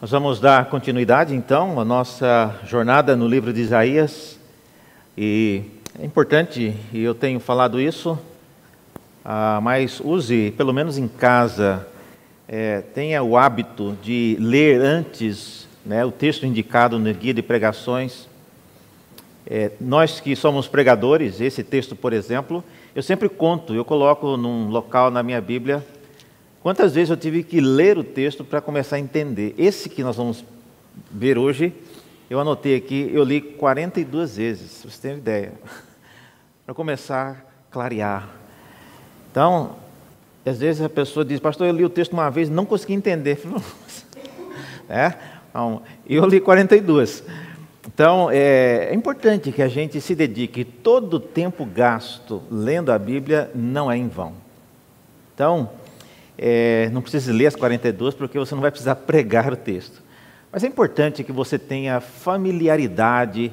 Nós vamos dar continuidade então à nossa jornada no livro de Isaías. E é importante, e eu tenho falado isso, ah, mas use, pelo menos em casa, é, tenha o hábito de ler antes né, o texto indicado no guia de pregações. É, nós que somos pregadores, esse texto, por exemplo, eu sempre conto, eu coloco num local na minha Bíblia Quantas vezes eu tive que ler o texto para começar a entender? Esse que nós vamos ver hoje, eu anotei aqui, eu li 42 vezes, se você tem ideia, para começar a clarear. Então, às vezes a pessoa diz, pastor, eu li o texto uma vez não consegui entender. é? Então, eu li 42. Então, é, é importante que a gente se dedique. Todo o tempo gasto lendo a Bíblia não é em vão. Então, é, não precisa ler as 42, porque você não vai precisar pregar o texto. Mas é importante que você tenha familiaridade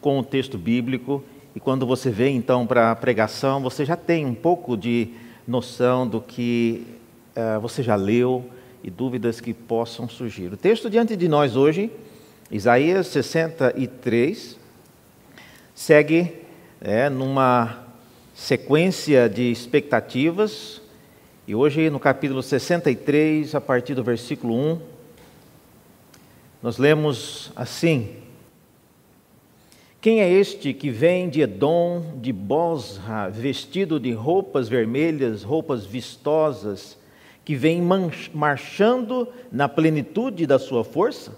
com o texto bíblico e quando você vem então para a pregação, você já tem um pouco de noção do que uh, você já leu e dúvidas que possam surgir. O texto diante de nós hoje, Isaías 63, segue é, numa sequência de expectativas e hoje, no capítulo 63, a partir do versículo 1, nós lemos assim: Quem é este que vem de Edom, de Bosra, vestido de roupas vermelhas, roupas vistosas, que vem marchando na plenitude da sua força?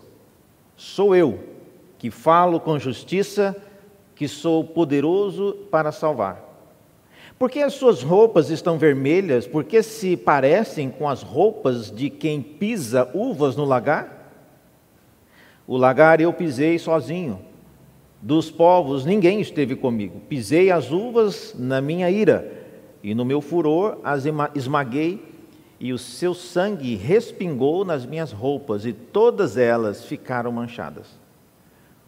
Sou eu, que falo com justiça, que sou poderoso para salvar. Por que as suas roupas estão vermelhas? Por que se parecem com as roupas de quem pisa uvas no lagar? O lagar eu pisei sozinho. Dos povos ninguém esteve comigo. Pisei as uvas na minha ira, e no meu furor as esmaguei, e o seu sangue respingou nas minhas roupas, e todas elas ficaram manchadas.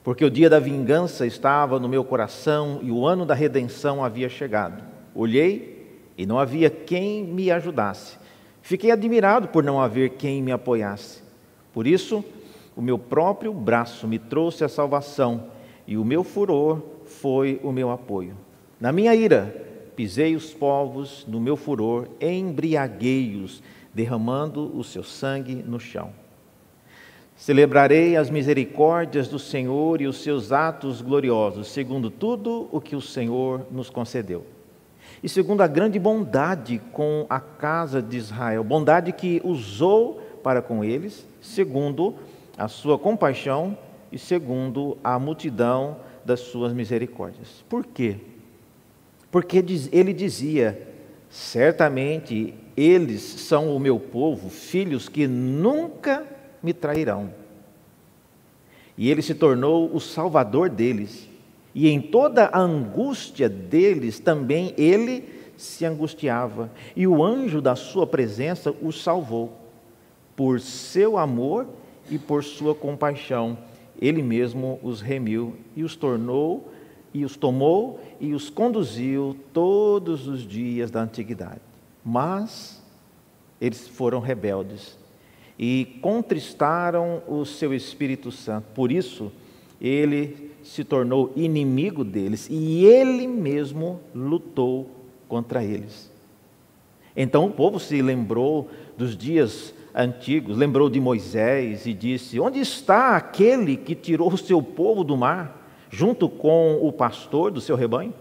Porque o dia da vingança estava no meu coração, e o ano da redenção havia chegado. Olhei e não havia quem me ajudasse. Fiquei admirado por não haver quem me apoiasse. Por isso, o meu próprio braço me trouxe a salvação e o meu furor foi o meu apoio. Na minha ira, pisei os povos, no meu furor, embriaguei-os, derramando o seu sangue no chão. Celebrarei as misericórdias do Senhor e os seus atos gloriosos, segundo tudo o que o Senhor nos concedeu e segundo a grande bondade com a casa de Israel, bondade que usou para com eles, segundo a sua compaixão e segundo a multidão das suas misericórdias. Por quê? Porque ele dizia: certamente eles são o meu povo, filhos que nunca me trairão. E ele se tornou o salvador deles e em toda a angústia deles também ele se angustiava, e o anjo da sua presença os salvou. Por seu amor e por sua compaixão, ele mesmo os remiu e os tornou e os tomou e os conduziu todos os dias da antiguidade. Mas eles foram rebeldes e contristaram o seu Espírito Santo. Por isso, ele se tornou inimigo deles e ele mesmo lutou contra eles. Então o povo se lembrou dos dias antigos, lembrou de Moisés e disse: Onde está aquele que tirou o seu povo do mar, junto com o pastor do seu rebanho?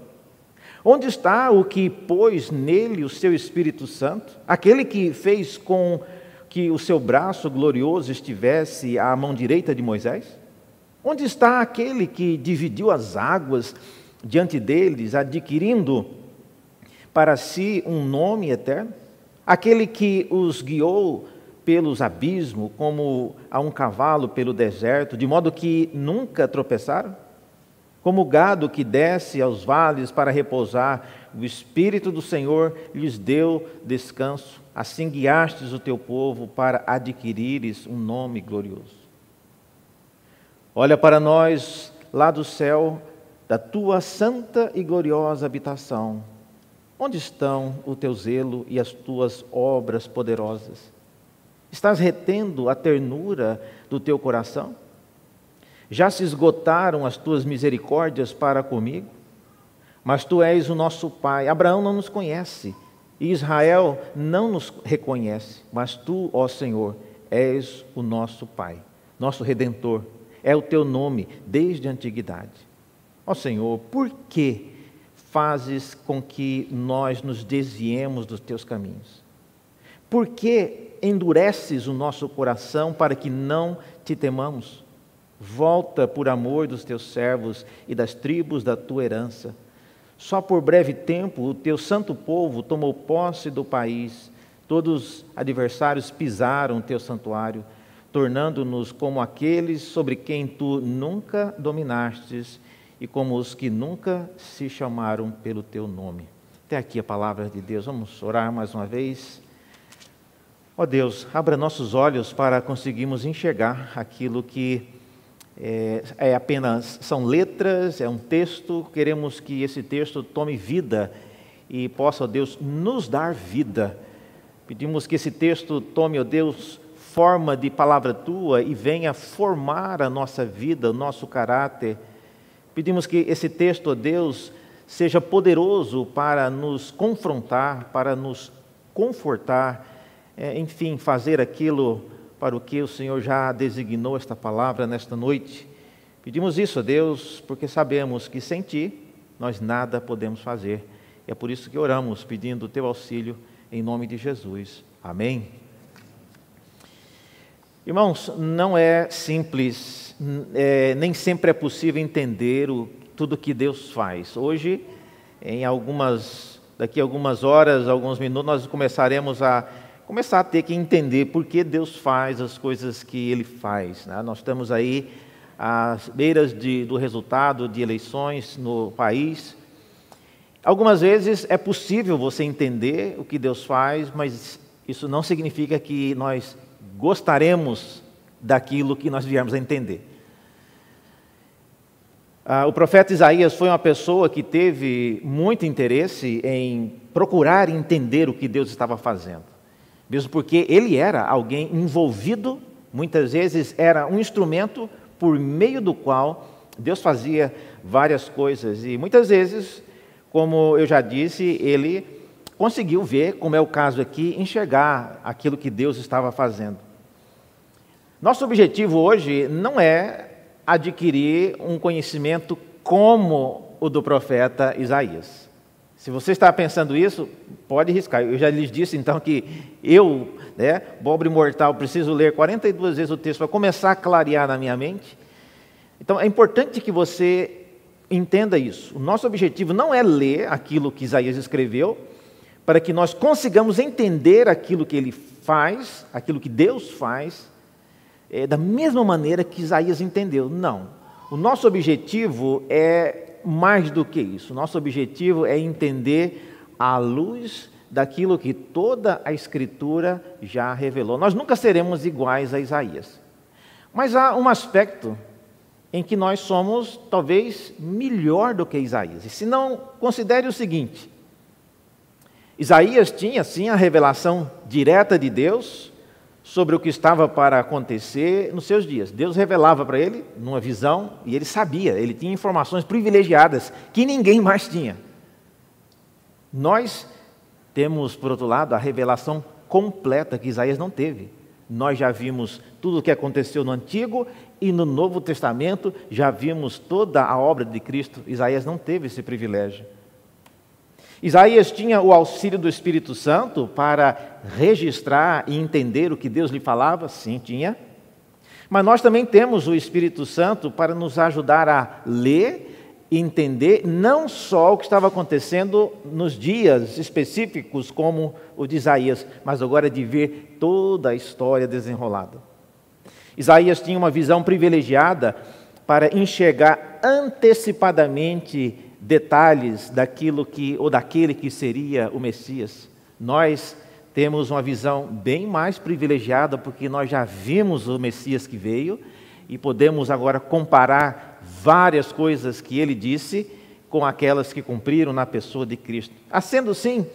Onde está o que pôs nele o seu Espírito Santo? Aquele que fez com que o seu braço glorioso estivesse à mão direita de Moisés? Onde está aquele que dividiu as águas diante deles, adquirindo para si um nome eterno? Aquele que os guiou pelos abismos, como a um cavalo pelo deserto, de modo que nunca tropeçaram? Como o gado que desce aos vales para repousar, o Espírito do Senhor lhes deu descanso. Assim guiastes o teu povo para adquirires um nome glorioso. Olha para nós lá do céu, da tua santa e gloriosa habitação. Onde estão o teu zelo e as tuas obras poderosas? Estás retendo a ternura do teu coração? Já se esgotaram as tuas misericórdias para comigo? Mas tu és o nosso pai. Abraão não nos conhece e Israel não nos reconhece, mas tu, ó Senhor, és o nosso pai, nosso redentor. É o teu nome desde a antiguidade. Ó Senhor, por que fazes com que nós nos desviemos dos teus caminhos? Por que endureces o nosso coração para que não te temamos? Volta por amor dos teus servos e das tribos da tua herança. Só por breve tempo o teu santo povo tomou posse do país. Todos os adversários pisaram o teu santuário, tornando-nos como aqueles sobre quem tu nunca dominastes e como os que nunca se chamaram pelo teu nome. Até aqui a palavra de Deus. Vamos orar mais uma vez. Ó oh Deus, abra nossos olhos para conseguirmos enxergar aquilo que é, é, apenas são letras, é um texto. Queremos que esse texto tome vida e possa, ó Deus, nos dar vida. Pedimos que esse texto tome, ó oh Deus, forma de palavra tua e venha formar a nossa vida, o nosso caráter Pedimos que esse texto, ó Deus, seja poderoso para nos confrontar, para nos confortar, é, enfim, fazer aquilo para o que o Senhor já designou esta palavra nesta noite. Pedimos isso Deus porque sabemos que sem Ti nós nada podemos fazer. É por isso que oramos pedindo o Teu auxílio em nome de Jesus. Amém. Irmãos, não é simples é, nem sempre é possível entender o, tudo que Deus faz. Hoje, em algumas, daqui a algumas horas, alguns minutos, nós começaremos a começar a ter que entender por que Deus faz as coisas que Ele faz. Né? Nós estamos aí às beiras de, do resultado de eleições no país. Algumas vezes é possível você entender o que Deus faz, mas isso não significa que nós gostaremos daquilo que nós viemos a entender. Ah, o profeta Isaías foi uma pessoa que teve muito interesse em procurar entender o que Deus estava fazendo, mesmo porque ele era alguém envolvido, muitas vezes era um instrumento por meio do qual Deus fazia várias coisas, e muitas vezes, como eu já disse, ele conseguiu ver, como é o caso aqui, enxergar aquilo que Deus estava fazendo. Nosso objetivo hoje não é adquirir um conhecimento como o do profeta Isaías. Se você está pensando isso, pode riscar. Eu já lhes disse então que eu, né, pobre mortal, preciso ler 42 vezes o texto para começar a clarear na minha mente. Então é importante que você entenda isso. O nosso objetivo não é ler aquilo que Isaías escreveu, para que nós consigamos entender aquilo que ele faz, aquilo que Deus faz, é, da mesma maneira que Isaías entendeu. Não. O nosso objetivo é mais do que isso. O nosso objetivo é entender à luz daquilo que toda a Escritura já revelou. Nós nunca seremos iguais a Isaías. Mas há um aspecto em que nós somos talvez melhor do que Isaías. E se não, considere o seguinte: Isaías tinha sim a revelação direta de Deus, sobre o que estava para acontecer nos seus dias. Deus revelava para ele numa visão e ele sabia, ele tinha informações privilegiadas que ninguém mais tinha. Nós temos, por outro lado, a revelação completa que Isaías não teve. Nós já vimos tudo o que aconteceu no Antigo e no Novo Testamento, já vimos toda a obra de Cristo. Isaías não teve esse privilégio. Isaías tinha o auxílio do Espírito Santo para registrar e entender o que Deus lhe falava? Sim, tinha. Mas nós também temos o Espírito Santo para nos ajudar a ler e entender não só o que estava acontecendo nos dias específicos, como o de Isaías, mas agora de ver toda a história desenrolada. Isaías tinha uma visão privilegiada para enxergar antecipadamente detalhes daquilo que ou daquele que seria o Messias. Nós temos uma visão bem mais privilegiada porque nós já vimos o Messias que veio e podemos agora comparar várias coisas que ele disse com aquelas que cumpriram na pessoa de Cristo. Sendo assim,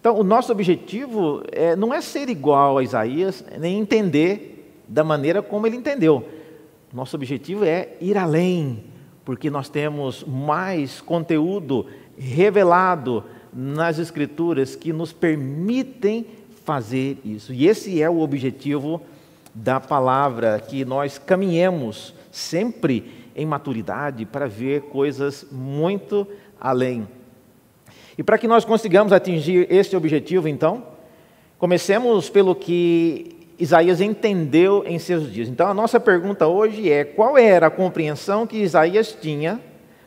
Então, o nosso objetivo é, não é ser igual a Isaías, nem entender da maneira como ele entendeu. Nosso objetivo é ir além, porque nós temos mais conteúdo revelado nas Escrituras que nos permitem fazer isso. E esse é o objetivo da palavra, que nós caminhemos sempre em maturidade para ver coisas muito além. E para que nós consigamos atingir este objetivo, então, comecemos pelo que Isaías entendeu em seus dias. Então, a nossa pergunta hoje é: qual era a compreensão que Isaías tinha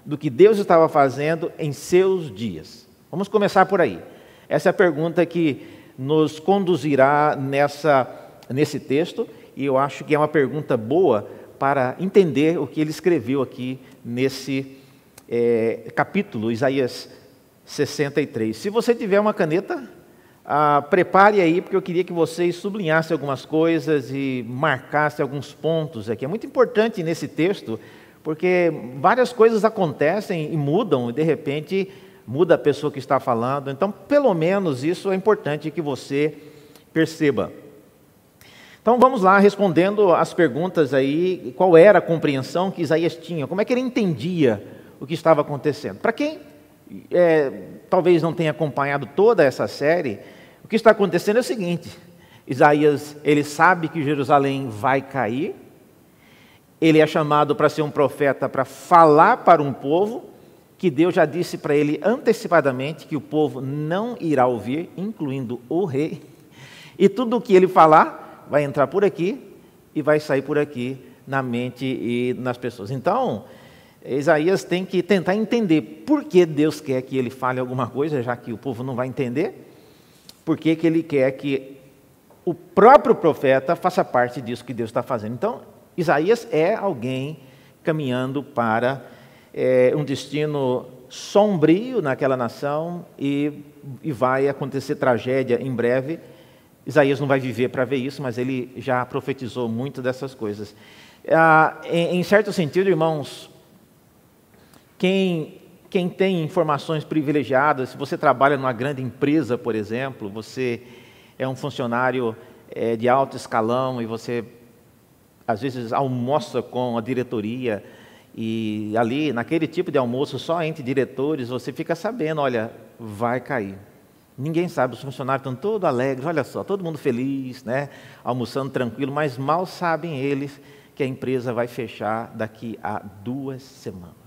do que Deus estava fazendo em seus dias? Vamos começar por aí. Essa é a pergunta que nos conduzirá nessa, nesse texto, e eu acho que é uma pergunta boa para entender o que ele escreveu aqui nesse é, capítulo, Isaías 63. Se você tiver uma caneta, ah, prepare aí, porque eu queria que vocês sublinhassem algumas coisas e marcassem alguns pontos aqui. É muito importante nesse texto, porque várias coisas acontecem e mudam, e de repente muda a pessoa que está falando. Então, pelo menos isso é importante que você perceba. Então vamos lá respondendo as perguntas aí, qual era a compreensão que Isaías tinha, como é que ele entendia o que estava acontecendo. Para quem é, talvez não tenha acompanhado toda essa série, o que está acontecendo é o seguinte: Isaías ele sabe que Jerusalém vai cair, ele é chamado para ser um profeta para falar para um povo que Deus já disse para ele antecipadamente que o povo não irá ouvir, incluindo o rei, e tudo o que ele falar vai entrar por aqui e vai sair por aqui na mente e nas pessoas. Então, Isaías tem que tentar entender por que Deus quer que ele fale alguma coisa, já que o povo não vai entender, por que, ele quer que o próprio profeta faça parte disso que Deus está fazendo. Então, Isaías é alguém caminhando para é, um destino sombrio naquela nação e, e vai acontecer tragédia em breve. Isaías não vai viver para ver isso, mas ele já profetizou muito dessas coisas. Ah, em, em certo sentido, irmãos, quem, quem tem informações privilegiadas, se você trabalha numa grande empresa, por exemplo, você é um funcionário é, de alto escalão e você às vezes almoça com a diretoria e ali, naquele tipo de almoço, só entre diretores, você fica sabendo, olha, vai cair. Ninguém sabe, os funcionários estão todos alegres, olha só, todo mundo feliz, né? almoçando tranquilo, mas mal sabem eles que a empresa vai fechar daqui a duas semanas.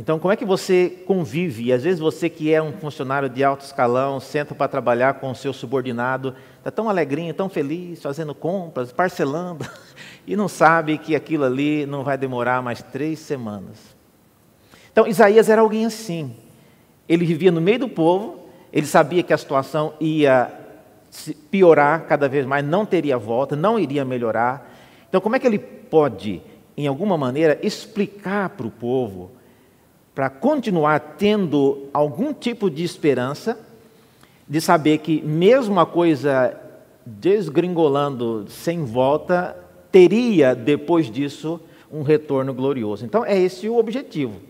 Então, como é que você convive? E às vezes você que é um funcionário de alto escalão, senta para trabalhar com o seu subordinado, está tão alegrinho, tão feliz, fazendo compras, parcelando, e não sabe que aquilo ali não vai demorar mais três semanas. Então, Isaías era alguém assim. Ele vivia no meio do povo, ele sabia que a situação ia piorar cada vez mais, não teria volta, não iria melhorar. Então, como é que ele pode, em alguma maneira, explicar para o povo para continuar tendo algum tipo de esperança de saber que, mesmo a coisa desgringolando sem volta, teria depois disso um retorno glorioso. Então, é esse o objetivo.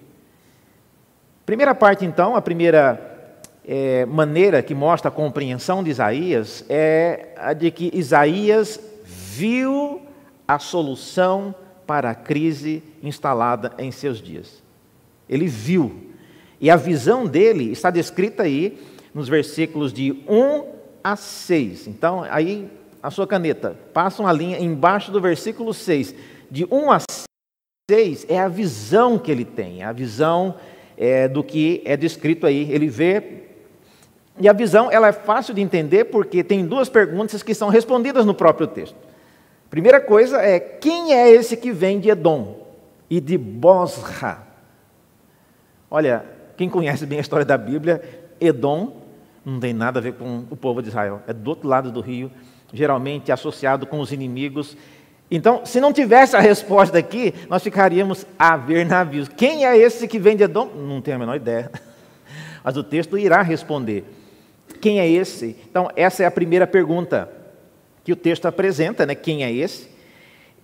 Primeira parte, então, a primeira é, maneira que mostra a compreensão de Isaías é a de que Isaías viu a solução para a crise instalada em seus dias. Ele viu. E a visão dele está descrita aí nos versículos de 1 a 6. Então, aí a sua caneta, passa uma linha embaixo do versículo 6. De 1 a 6 é a visão que ele tem, a visão é, do que é descrito aí. Ele vê. E a visão ela é fácil de entender porque tem duas perguntas que são respondidas no próprio texto. Primeira coisa é: quem é esse que vem de Edom e de Bosra? Olha, quem conhece bem a história da Bíblia, Edom não tem nada a ver com o povo de Israel, é do outro lado do rio, geralmente associado com os inimigos. Então, se não tivesse a resposta aqui, nós ficaríamos a ver navios. Quem é esse que vem de Edom? Não tenho a menor ideia. Mas o texto irá responder. Quem é esse? Então, essa é a primeira pergunta que o texto apresenta, né? Quem é esse?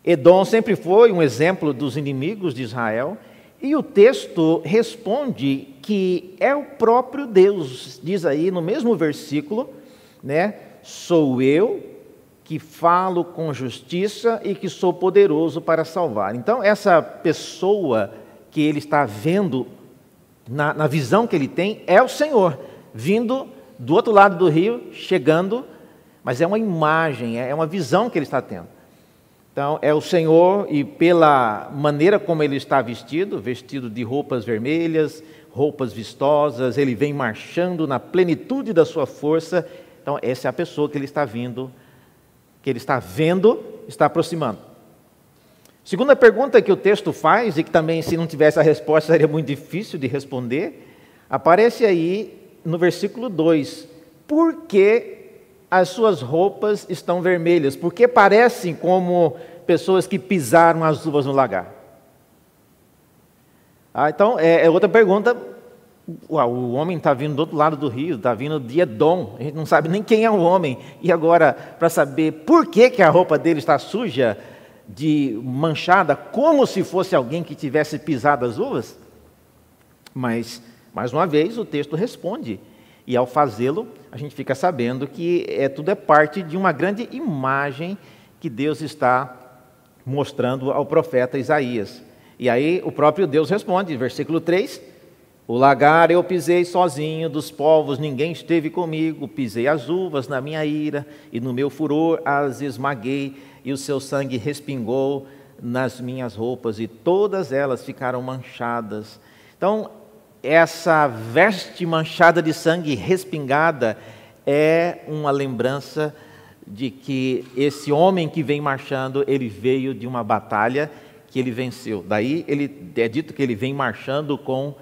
Edom sempre foi um exemplo dos inimigos de Israel. E o texto responde que é o próprio Deus, diz aí no mesmo versículo, né? Sou eu que falo com justiça e que sou poderoso para salvar. Então, essa pessoa que ele está vendo, na, na visão que ele tem, é o Senhor, vindo do outro lado do rio, chegando, mas é uma imagem, é uma visão que ele está tendo. Então, é o Senhor, e pela maneira como ele está vestido, vestido de roupas vermelhas, roupas vistosas, ele vem marchando na plenitude da sua força. Então, essa é a pessoa que ele está vindo, que ele está vendo, está aproximando. Segunda pergunta que o texto faz, e que também, se não tivesse a resposta, seria muito difícil de responder, aparece aí no versículo 2: Por que as suas roupas estão vermelhas, porque parecem como pessoas que pisaram as uvas no lagar. Ah, então, é, é, outra pergunta. Uau, o homem está vindo do outro lado do rio, está vindo de Edom. A gente não sabe nem quem é o homem. E agora, para saber por que, que a roupa dele está suja, de manchada, como se fosse alguém que tivesse pisado as uvas? Mas, mais uma vez, o texto responde. E ao fazê-lo, a gente fica sabendo que é, tudo é parte de uma grande imagem que Deus está mostrando ao profeta Isaías. E aí o próprio Deus responde, versículo 3: O lagar eu pisei sozinho, dos povos ninguém esteve comigo, pisei as uvas na minha ira, e no meu furor as esmaguei, e o seu sangue respingou nas minhas roupas, e todas elas ficaram manchadas. Então, essa veste manchada de sangue respingada é uma lembrança de que esse homem que vem marchando, ele veio de uma batalha que ele venceu. Daí ele é dito que ele vem marchando com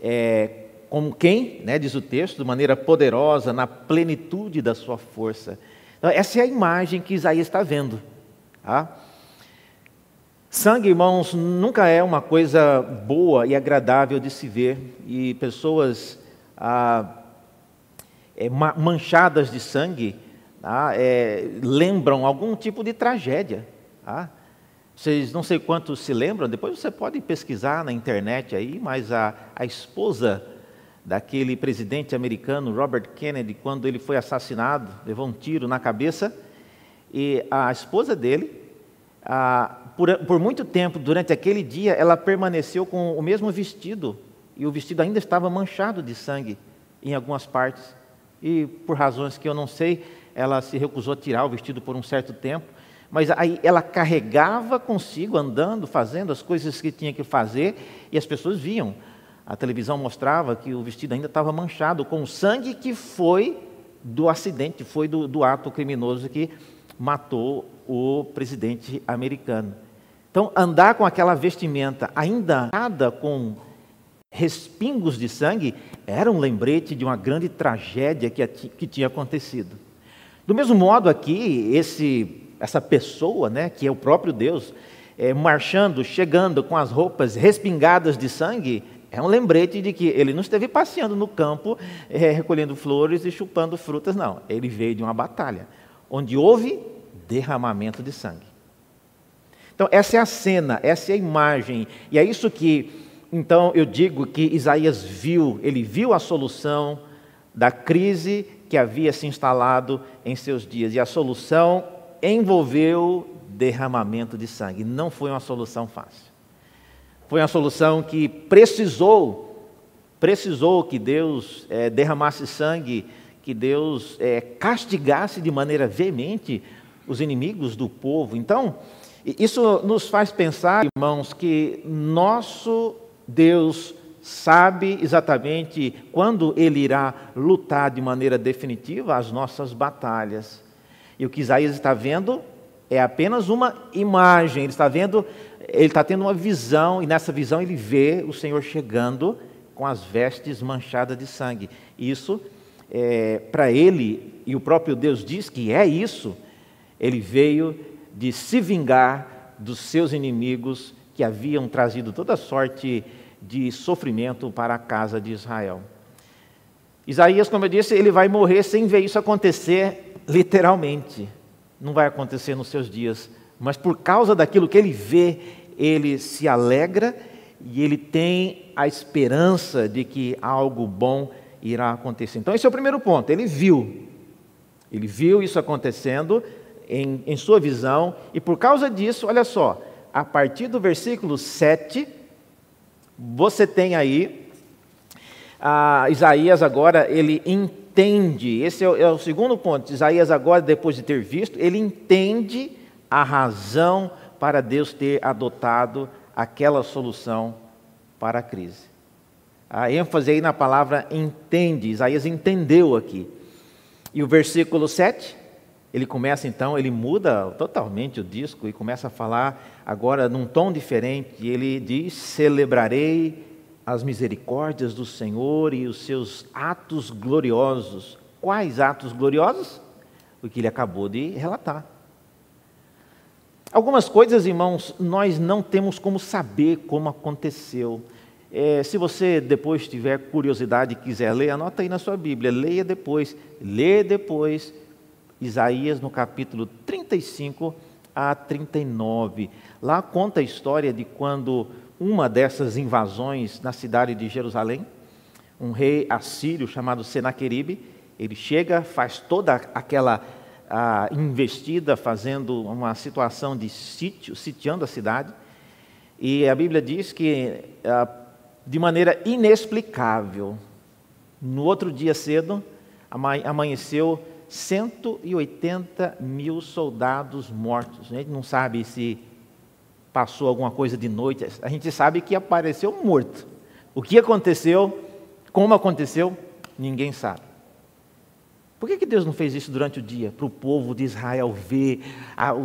é, com quem, né, diz o texto, de maneira poderosa, na plenitude da sua força. Então, essa é a imagem que Isaías está vendo. Tá? Sangue, irmãos, nunca é uma coisa boa e agradável de se ver, e pessoas ah, é, manchadas de sangue ah, é, lembram algum tipo de tragédia. Ah. Vocês não sei quantos se lembram, depois você pode pesquisar na internet aí, mas a, a esposa daquele presidente americano, Robert Kennedy, quando ele foi assassinado, levou um tiro na cabeça, e a esposa dele, ah, por, por muito tempo, durante aquele dia, ela permaneceu com o mesmo vestido, e o vestido ainda estava manchado de sangue em algumas partes. E por razões que eu não sei, ela se recusou a tirar o vestido por um certo tempo. Mas aí ela carregava consigo, andando, fazendo as coisas que tinha que fazer, e as pessoas viam. A televisão mostrava que o vestido ainda estava manchado com o sangue que foi do acidente, foi do, do ato criminoso que matou o presidente americano. Então, andar com aquela vestimenta ainda com respingos de sangue era um lembrete de uma grande tragédia que, que tinha acontecido. Do mesmo modo aqui, esse, essa pessoa, né, que é o próprio Deus, é, marchando, chegando com as roupas respingadas de sangue, é um lembrete de que ele não esteve passeando no campo, é, recolhendo flores e chupando frutas, não. Ele veio de uma batalha, onde houve derramamento de sangue. Então, essa é a cena, essa é a imagem, e é isso que, então, eu digo que Isaías viu, ele viu a solução da crise que havia se instalado em seus dias, e a solução envolveu derramamento de sangue. Não foi uma solução fácil. Foi uma solução que precisou, precisou que Deus é, derramasse sangue, que Deus é, castigasse de maneira veemente os inimigos do povo. Então, isso nos faz pensar, irmãos, que nosso Deus sabe exatamente quando Ele irá lutar de maneira definitiva as nossas batalhas. E o que Isaías está vendo é apenas uma imagem, ele está vendo, ele está tendo uma visão, e nessa visão ele vê o Senhor chegando com as vestes manchadas de sangue. Isso, é, para ele, e o próprio Deus diz que é isso, ele veio de se vingar dos seus inimigos que haviam trazido toda sorte de sofrimento para a casa de Israel. Isaías, como eu disse, ele vai morrer sem ver isso acontecer literalmente. Não vai acontecer nos seus dias, mas por causa daquilo que ele vê, ele se alegra e ele tem a esperança de que algo bom irá acontecer. Então, esse é o primeiro ponto. Ele viu, ele viu isso acontecendo em, em sua visão, e por causa disso, olha só, a partir do versículo 7, você tem aí, ah, Isaías agora, ele entende, esse é o, é o segundo ponto, Isaías agora, depois de ter visto, ele entende a razão para Deus ter adotado aquela solução para a crise. A ênfase aí na palavra entende, Isaías entendeu aqui. E o versículo 7, ele começa então, ele muda totalmente o disco e começa a falar agora num tom diferente. Ele diz: Celebrarei as misericórdias do Senhor e os seus atos gloriosos. Quais atos gloriosos? O que ele acabou de relatar. Algumas coisas, irmãos, nós não temos como saber como aconteceu. É, se você depois tiver curiosidade e quiser ler, anota aí na sua Bíblia, leia depois, lê depois Isaías no capítulo 35 a 39. Lá conta a história de quando uma dessas invasões na cidade de Jerusalém, um rei assírio chamado Senaqueribe, ele chega, faz toda aquela investida fazendo uma situação de sítio, sitiando a cidade. E a Bíblia diz que, de maneira inexplicável, no outro dia cedo, amanheceu 180 mil soldados mortos. A gente não sabe se passou alguma coisa de noite, a gente sabe que apareceu morto. O que aconteceu, como aconteceu, ninguém sabe. Por que, que Deus não fez isso durante o dia? Para o povo de Israel ver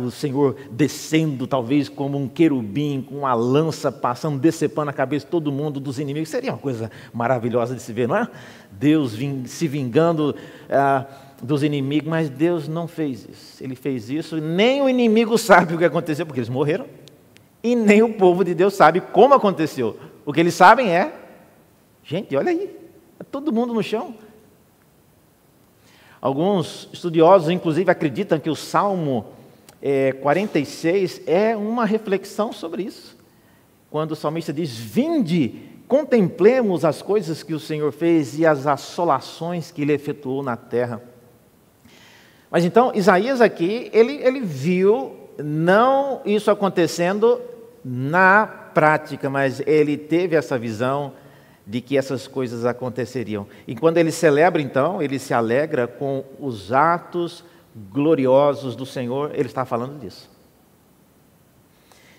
o Senhor descendo, talvez como um querubim, com uma lança passando, decepando a cabeça de todo mundo dos inimigos. Seria uma coisa maravilhosa de se ver, não é? Deus se vingando ah, dos inimigos, mas Deus não fez isso. Ele fez isso, nem o inimigo sabe o que aconteceu, porque eles morreram, e nem o povo de Deus sabe como aconteceu. O que eles sabem é: gente, olha aí, é todo mundo no chão. Alguns estudiosos, inclusive, acreditam que o Salmo é, 46 é uma reflexão sobre isso. Quando o salmista diz: Vinde, contemplemos as coisas que o Senhor fez e as assolações que ele efetuou na terra. Mas então, Isaías aqui, ele, ele viu não isso acontecendo na prática, mas ele teve essa visão de que essas coisas aconteceriam. E quando ele celebra, então, ele se alegra com os atos gloriosos do Senhor, ele está falando disso.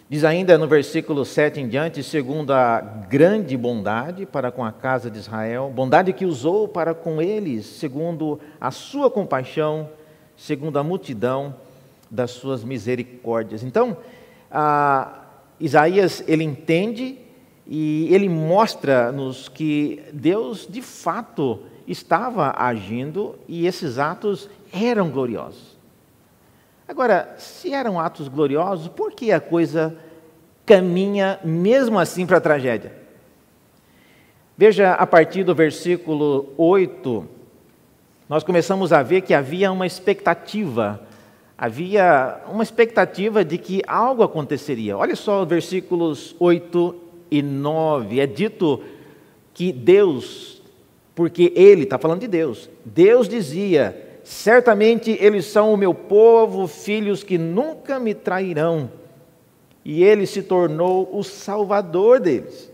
Diz ainda no versículo 7 em diante, segundo a grande bondade para com a casa de Israel, bondade que usou para com eles, segundo a sua compaixão, segundo a multidão das suas misericórdias. Então, Isaías, ele entende e ele mostra-nos que Deus, de fato, estava agindo e esses atos eram gloriosos. Agora, se eram atos gloriosos, por que a coisa caminha mesmo assim para a tragédia? Veja, a partir do versículo 8, nós começamos a ver que havia uma expectativa, havia uma expectativa de que algo aconteceria. Olha só os versículos 8 e 9, é dito que Deus, porque Ele, está falando de Deus, Deus dizia: certamente eles são o meu povo, filhos que nunca me trairão. E Ele se tornou o Salvador deles.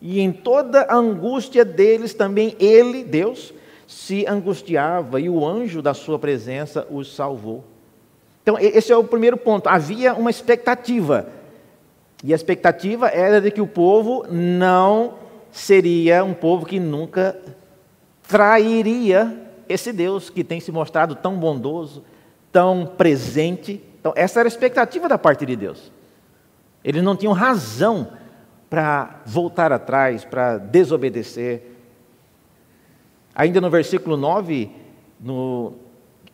E em toda a angústia deles também Ele, Deus, se angustiava e o anjo da sua presença os salvou. Então, esse é o primeiro ponto. Havia uma expectativa e a expectativa era de que o povo não seria um povo que nunca trairia esse Deus que tem se mostrado tão bondoso, tão presente. Então, essa era a expectativa da parte de Deus. Eles não tinham razão para voltar atrás, para desobedecer. Ainda no versículo 9, no,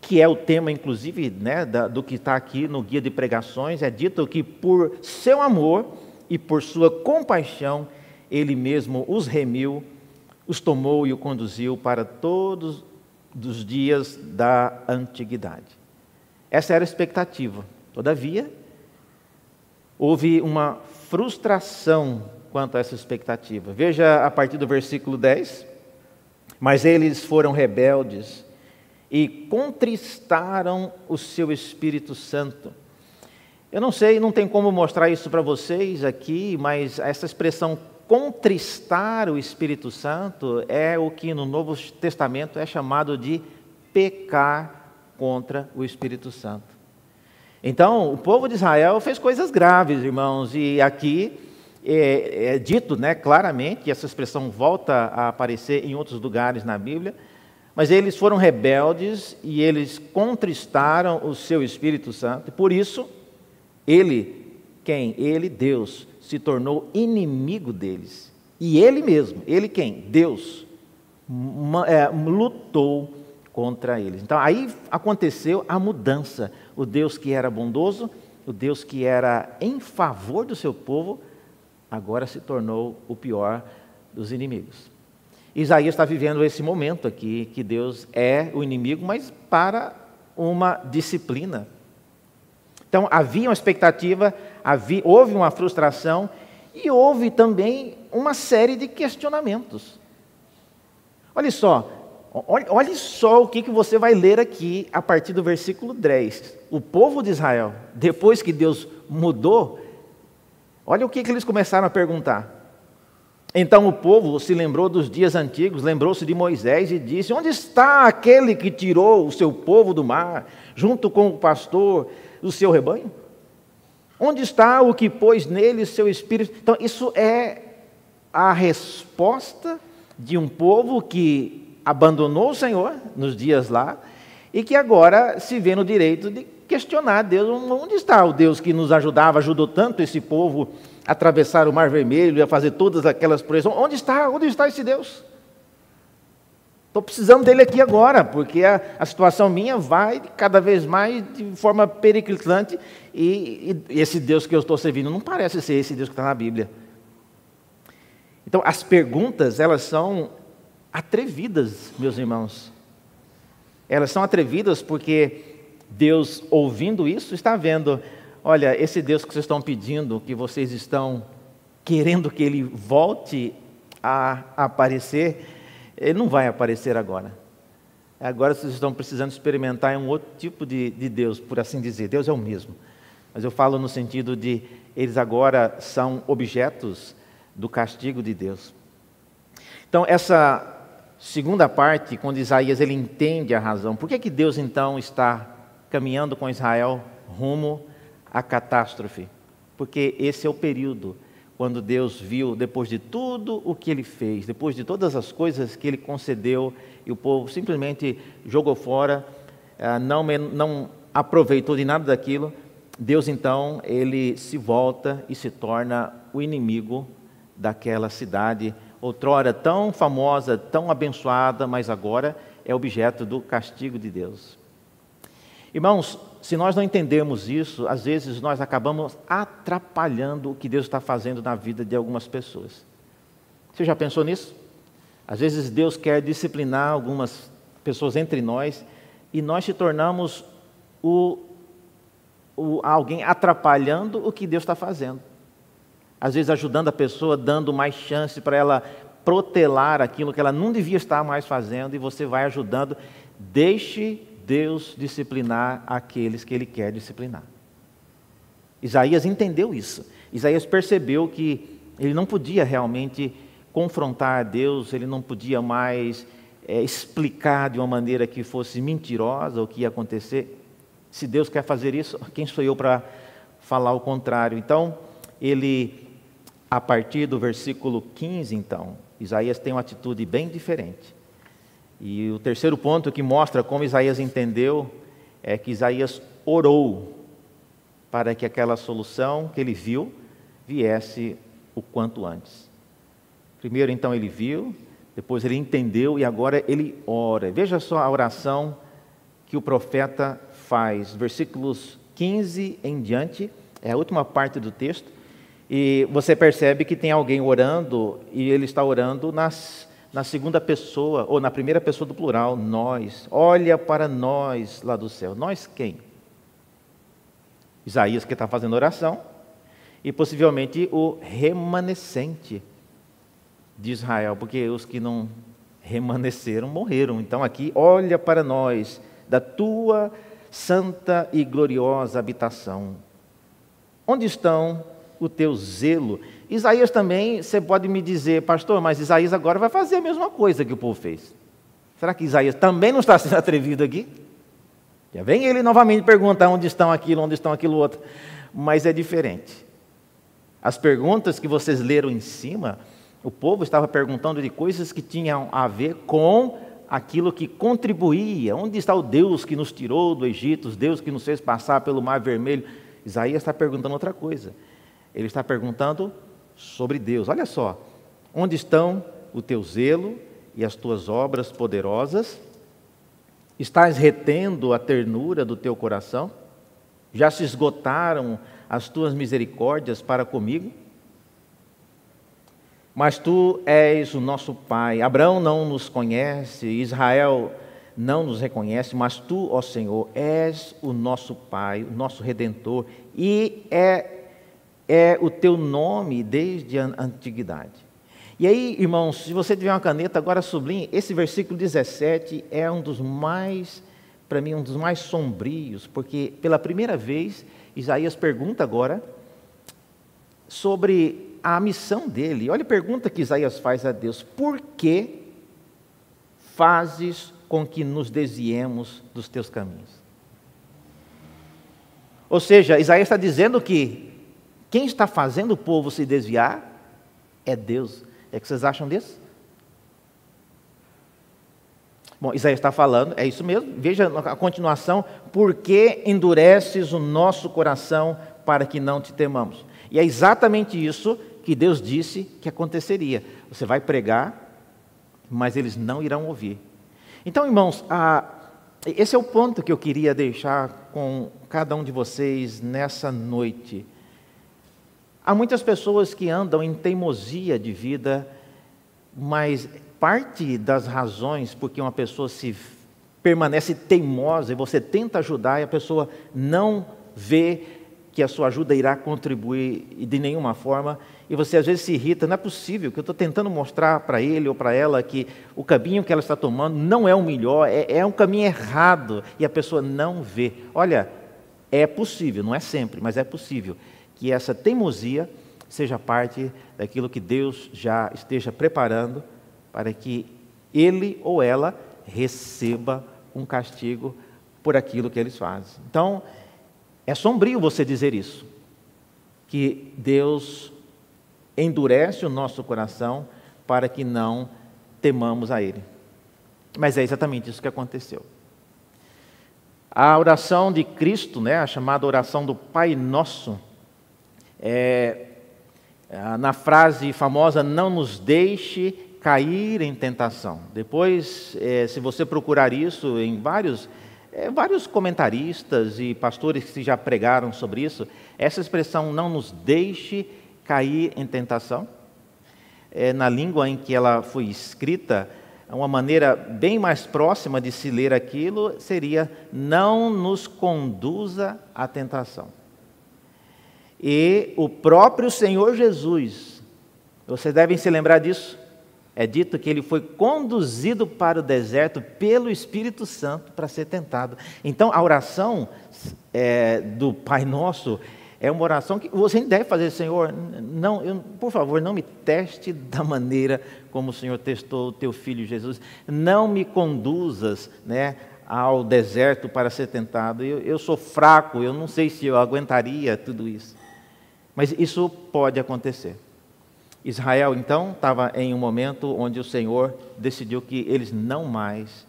que é o tema, inclusive, né, da, do que está aqui no guia de pregações, é dito que por seu amor e por sua compaixão, ele mesmo os remiu, os tomou e o conduziu para todos os dias da antiguidade. Essa era a expectativa. Todavia, houve uma frustração quanto a essa expectativa. Veja a partir do versículo 10. Mas eles foram rebeldes e contristaram o seu Espírito Santo. Eu não sei, não tem como mostrar isso para vocês aqui, mas essa expressão contristar o Espírito Santo é o que no Novo Testamento é chamado de pecar contra o Espírito Santo. Então, o povo de Israel fez coisas graves, irmãos, e aqui é, é dito né, claramente, essa expressão volta a aparecer em outros lugares na Bíblia, mas eles foram rebeldes e eles contristaram o seu Espírito Santo, por isso, ele, quem? Ele, Deus, se tornou inimigo deles. E ele mesmo, ele quem? Deus, é, lutou contra eles. Então aí aconteceu a mudança. O Deus que era bondoso, o Deus que era em favor do seu povo, agora se tornou o pior dos inimigos. Isaías está vivendo esse momento aqui, que Deus é o inimigo, mas para uma disciplina. Então havia uma expectativa, havia, houve uma frustração e houve também uma série de questionamentos. Olha só, olha só o que, que você vai ler aqui a partir do versículo 10. O povo de Israel, depois que Deus mudou, Olha o que, que eles começaram a perguntar. Então o povo se lembrou dos dias antigos, lembrou-se de Moisés e disse: Onde está aquele que tirou o seu povo do mar, junto com o pastor do seu rebanho? Onde está o que pôs nele seu espírito? Então, isso é a resposta de um povo que abandonou o Senhor nos dias lá e que agora se vê no direito de questionar Deus, onde está o Deus que nos ajudava, ajudou tanto esse povo a atravessar o Mar Vermelho e a fazer todas aquelas proezas? Onde está? Onde está esse Deus? Estou precisando dele aqui agora, porque a, a, situação minha vai cada vez mais de forma periclitante e, e esse Deus que eu estou servindo não parece ser esse Deus que está na Bíblia. Então, as perguntas, elas são atrevidas, meus irmãos. Elas são atrevidas porque Deus, ouvindo isso, está vendo: olha, esse Deus que vocês estão pedindo, que vocês estão querendo que ele volte a aparecer, ele não vai aparecer agora. Agora vocês estão precisando experimentar um outro tipo de, de Deus, por assim dizer. Deus é o mesmo. Mas eu falo no sentido de eles agora são objetos do castigo de Deus. Então, essa segunda parte, quando Isaías ele entende a razão, por que, que Deus então está caminhando com Israel rumo à catástrofe, porque esse é o período quando Deus viu, depois de tudo o que ele fez, depois de todas as coisas que ele concedeu, e o povo simplesmente jogou fora, ah, não, não aproveitou de nada daquilo, Deus então, ele se volta e se torna o inimigo daquela cidade, outrora tão famosa, tão abençoada, mas agora é objeto do castigo de Deus. Irmãos, se nós não entendermos isso, às vezes nós acabamos atrapalhando o que Deus está fazendo na vida de algumas pessoas. Você já pensou nisso? Às vezes Deus quer disciplinar algumas pessoas entre nós e nós se tornamos o, o, alguém atrapalhando o que Deus está fazendo. Às vezes ajudando a pessoa, dando mais chance para ela protelar aquilo que ela não devia estar mais fazendo e você vai ajudando. Deixe Deus disciplinar aqueles que Ele quer disciplinar. Isaías entendeu isso. Isaías percebeu que ele não podia realmente confrontar a Deus, ele não podia mais é, explicar de uma maneira que fosse mentirosa o que ia acontecer. Se Deus quer fazer isso, quem sou eu para falar o contrário? Então, ele, a partir do versículo 15, então, Isaías tem uma atitude bem diferente. E o terceiro ponto que mostra como Isaías entendeu é que Isaías orou para que aquela solução que ele viu viesse o quanto antes. Primeiro, então, ele viu, depois ele entendeu e agora ele ora. Veja só a oração que o profeta faz, versículos 15 em diante, é a última parte do texto, e você percebe que tem alguém orando e ele está orando nas na segunda pessoa, ou na primeira pessoa do plural, nós. Olha para nós lá do céu. Nós quem? Isaías que está fazendo oração. e possivelmente o remanescente de Israel, porque os que não remanesceram morreram. Então aqui, olha para nós, da tua santa e gloriosa habitação. Onde estão o teu zelo? Isaías também, você pode me dizer, pastor, mas Isaías agora vai fazer a mesma coisa que o povo fez. Será que Isaías também não está sendo atrevido aqui? Já vem ele novamente perguntar onde estão aquilo, onde estão aquilo outro. Mas é diferente. As perguntas que vocês leram em cima, o povo estava perguntando de coisas que tinham a ver com aquilo que contribuía. Onde está o Deus que nos tirou do Egito, o Deus que nos fez passar pelo Mar Vermelho? Isaías está perguntando outra coisa. Ele está perguntando sobre Deus. Olha só, onde estão o teu zelo e as tuas obras poderosas? Estás retendo a ternura do teu coração? Já se esgotaram as tuas misericórdias para comigo? Mas tu és o nosso Pai. Abraão não nos conhece, Israel não nos reconhece, mas tu, ó Senhor, és o nosso Pai, o nosso Redentor, e é, é o teu nome desde a antiguidade. E aí, irmãos, se você tiver uma caneta, agora sublinhe, esse versículo 17 é um dos mais, para mim, um dos mais sombrios, porque pela primeira vez, Isaías pergunta agora sobre a missão dele. Olha a pergunta que Isaías faz a Deus: Por que fazes com que nos desviemos dos teus caminhos? Ou seja, Isaías está dizendo que quem está fazendo o povo se desviar é Deus. É que vocês acham disso? Bom, Isaías está falando, é isso mesmo. Veja a continuação: por que endureces o nosso coração para que não te temamos? E é exatamente isso que Deus disse que aconteceria. Você vai pregar, mas eles não irão ouvir. Então, irmãos, a, esse é o ponto que eu queria deixar com cada um de vocês nessa noite. Há muitas pessoas que andam em teimosia de vida, mas parte das razões porque uma pessoa se permanece teimosa e você tenta ajudar e a pessoa não vê que a sua ajuda irá contribuir de nenhuma forma, e você às vezes se irrita, não é possível que eu estou tentando mostrar para ele ou para ela que o caminho que ela está tomando não é o melhor, é, é um caminho errado, e a pessoa não vê. Olha, é possível, não é sempre, mas é possível que essa teimosia seja parte daquilo que Deus já esteja preparando para que ele ou ela receba um castigo por aquilo que eles fazem. Então, é sombrio você dizer isso, que Deus endurece o nosso coração para que não temamos a Ele. Mas é exatamente isso que aconteceu. A oração de Cristo, né, a chamada oração do Pai Nosso, é, é, na frase famosa, não nos deixe cair em tentação. Depois, é, se você procurar isso em vários, é, vários comentaristas e pastores que já pregaram sobre isso, essa expressão não nos deixe cair em tentação, é, na língua em que ela foi escrita, uma maneira bem mais próxima de se ler aquilo seria não nos conduza à tentação. E o próprio Senhor Jesus, vocês devem se lembrar disso, é dito que ele foi conduzido para o deserto pelo Espírito Santo para ser tentado. Então, a oração é, do Pai Nosso é uma oração que você deve fazer, Senhor, não, eu, por favor, não me teste da maneira como o Senhor testou o teu filho Jesus. Não me conduzas né, ao deserto para ser tentado. Eu, eu sou fraco, eu não sei se eu aguentaria tudo isso. Mas isso pode acontecer. Israel, então, estava em um momento onde o Senhor decidiu que eles não mais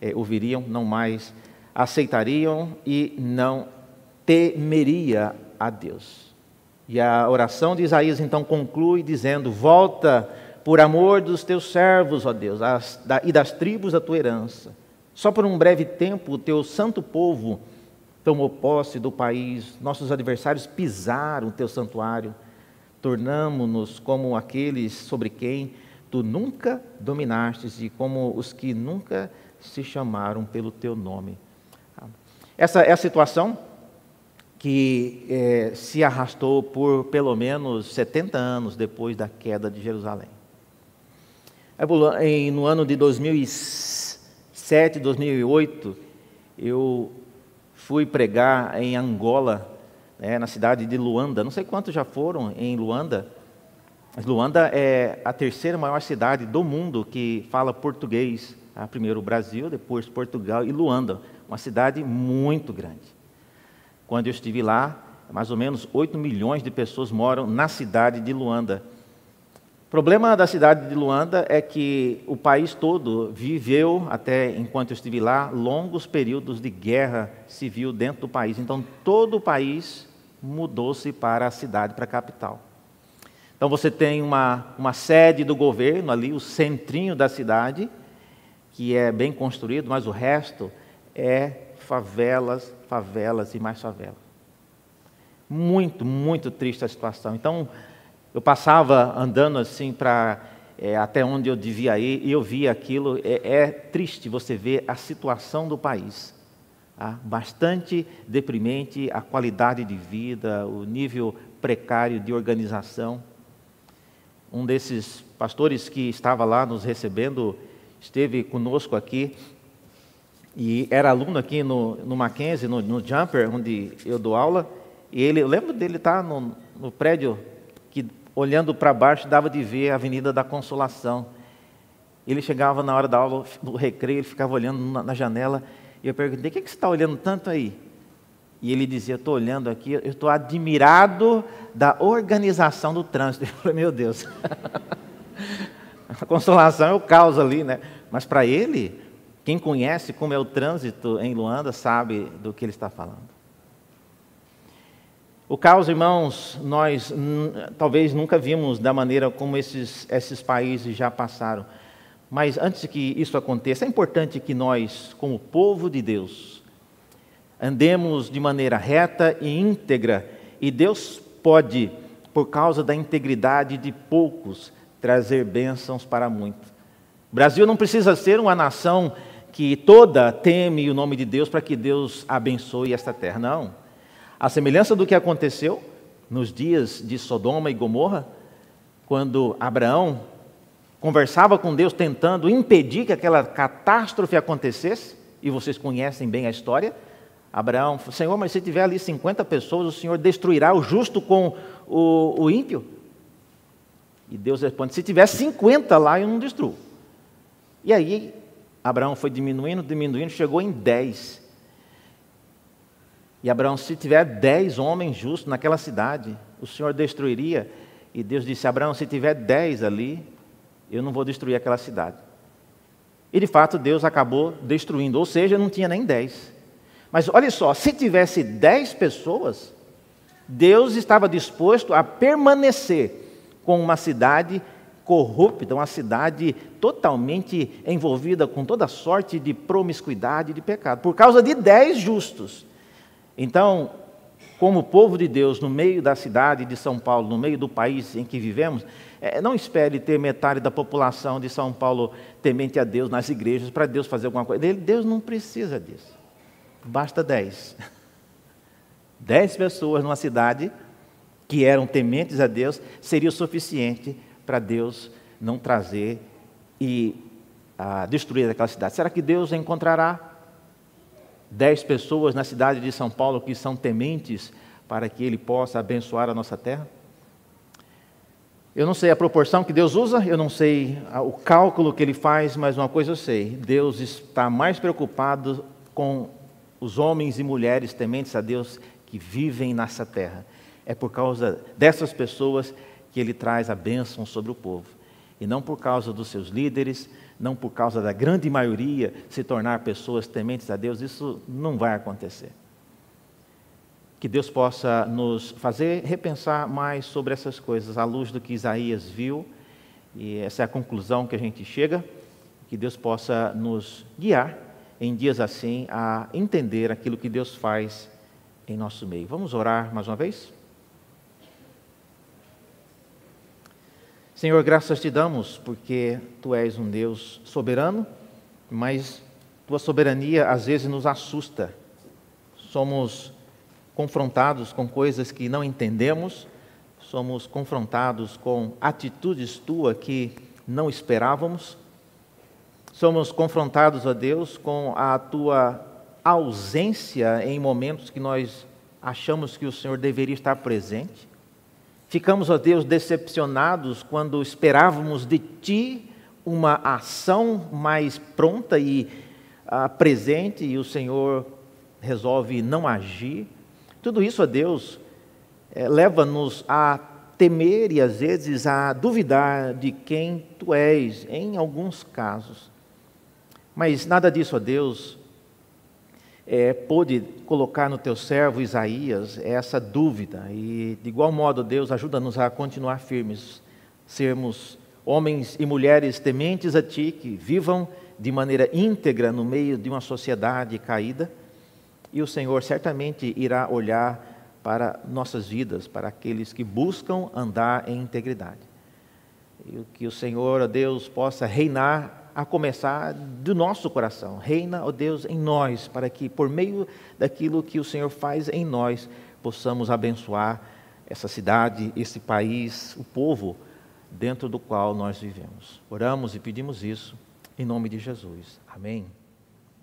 é, ouviriam, não mais aceitariam e não temeria a Deus. E a oração de Isaías então conclui dizendo: Volta por amor dos teus servos, ó Deus, e das tribos da tua herança. Só por um breve tempo o teu santo povo tomou posse do país, nossos adversários pisaram o teu santuário, tornamo-nos como aqueles sobre quem tu nunca dominastes e como os que nunca se chamaram pelo teu nome. Essa é a situação que é, se arrastou por pelo menos 70 anos depois da queda de Jerusalém. No ano de 2007, 2008, eu fui pregar em Angola, né, na cidade de Luanda. Não sei quantos já foram em Luanda. Mas Luanda é a terceira maior cidade do mundo que fala português. Tá? Primeiro o Brasil, depois Portugal e Luanda, uma cidade muito grande. Quando eu estive lá, mais ou menos 8 milhões de pessoas moram na cidade de Luanda. O problema da cidade de Luanda é que o país todo viveu, até enquanto eu estive lá, longos períodos de guerra civil dentro do país. Então, todo o país mudou-se para a cidade, para a capital. Então, você tem uma, uma sede do governo ali, o centrinho da cidade, que é bem construído, mas o resto é favelas, favelas e mais favelas. Muito, muito triste a situação. Então, eu passava andando assim para é, até onde eu devia ir e eu via aquilo. É, é triste você ver a situação do país. Tá? Bastante deprimente a qualidade de vida, o nível precário de organização. Um desses pastores que estava lá nos recebendo esteve conosco aqui e era aluno aqui no, no Mackenzie, no, no Jumper, onde eu dou aula, e ele, eu lembro dele estar tá no, no prédio olhando para baixo, dava de ver a Avenida da Consolação. Ele chegava na hora da aula, do recreio, ele ficava olhando na, janela, e eu perguntei, o que, que você está olhando tanto aí? E ele dizia, estou olhando aqui, eu estou admirado da organização do trânsito. Eu falei, meu Deus. a consolação é o caos ali, né? Mas para ele, quem conhece como é o trânsito em Luanda sabe do que ele está falando. O caos, irmãos, nós talvez nunca vimos da maneira como esses, esses países já passaram. Mas antes que isso aconteça, é importante que nós, como povo de Deus, andemos de maneira reta e íntegra, e Deus pode, por causa da integridade de poucos, trazer bênçãos para muitos. O Brasil não precisa ser uma nação que toda teme o nome de Deus para que Deus abençoe esta terra. Não. A semelhança do que aconteceu nos dias de Sodoma e Gomorra, quando Abraão conversava com Deus tentando impedir que aquela catástrofe acontecesse, e vocês conhecem bem a história. Abraão, Senhor, mas se tiver ali 50 pessoas, o Senhor destruirá o justo com o, o ímpio? E Deus responde: se tiver 50 lá, eu não destruo. E aí Abraão foi diminuindo, diminuindo, chegou em 10. E Abraão, se tiver 10 homens justos naquela cidade, o Senhor destruiria. E Deus disse: Abraão, se tiver 10 ali, eu não vou destruir aquela cidade. E de fato Deus acabou destruindo, ou seja, não tinha nem 10. Mas olha só, se tivesse 10 pessoas, Deus estava disposto a permanecer com uma cidade corrupta, uma cidade totalmente envolvida com toda sorte de promiscuidade e de pecado, por causa de dez justos. Então, como povo de Deus, no meio da cidade de São Paulo, no meio do país em que vivemos, é, não espere ter metade da população de São Paulo temente a Deus nas igrejas para Deus fazer alguma coisa. Deus não precisa disso. Basta dez. Dez pessoas numa cidade que eram tementes a Deus seria o suficiente para Deus não trazer e ah, destruir aquela cidade? Será que Deus encontrará dez pessoas na cidade de São Paulo que são tementes para que Ele possa abençoar a nossa terra? Eu não sei a proporção que Deus usa, eu não sei o cálculo que Ele faz, mas uma coisa eu sei: Deus está mais preocupado com os homens e mulheres tementes a Deus que vivem nessa terra. É por causa dessas pessoas que ele traz a bênção sobre o povo. E não por causa dos seus líderes, não por causa da grande maioria se tornar pessoas tementes a Deus, isso não vai acontecer. Que Deus possa nos fazer repensar mais sobre essas coisas, à luz do que Isaías viu, e essa é a conclusão que a gente chega. Que Deus possa nos guiar em dias assim a entender aquilo que Deus faz em nosso meio. Vamos orar mais uma vez? Senhor, graças te damos porque tu és um Deus soberano, mas tua soberania às vezes nos assusta. Somos confrontados com coisas que não entendemos, somos confrontados com atitudes tuas que não esperávamos, somos confrontados, a Deus, com a tua ausência em momentos que nós achamos que o Senhor deveria estar presente. Ficamos, ó Deus, decepcionados quando esperávamos de Ti uma ação mais pronta e uh, presente e o Senhor resolve não agir. Tudo isso, ó Deus, é, leva-nos a temer e às vezes a duvidar de quem Tu és, em alguns casos. Mas nada disso, ó Deus, é, pôde colocar no teu servo Isaías essa dúvida. E, de igual modo, Deus, ajuda-nos a continuar firmes, sermos homens e mulheres tementes a Ti, que vivam de maneira íntegra no meio de uma sociedade caída. E o Senhor certamente irá olhar para nossas vidas, para aqueles que buscam andar em integridade. E que o Senhor, Deus, possa reinar a começar do nosso coração. Reina, ó Deus, em nós, para que por meio daquilo que o Senhor faz em nós, possamos abençoar essa cidade, esse país, o povo dentro do qual nós vivemos. Oramos e pedimos isso em nome de Jesus. Amém.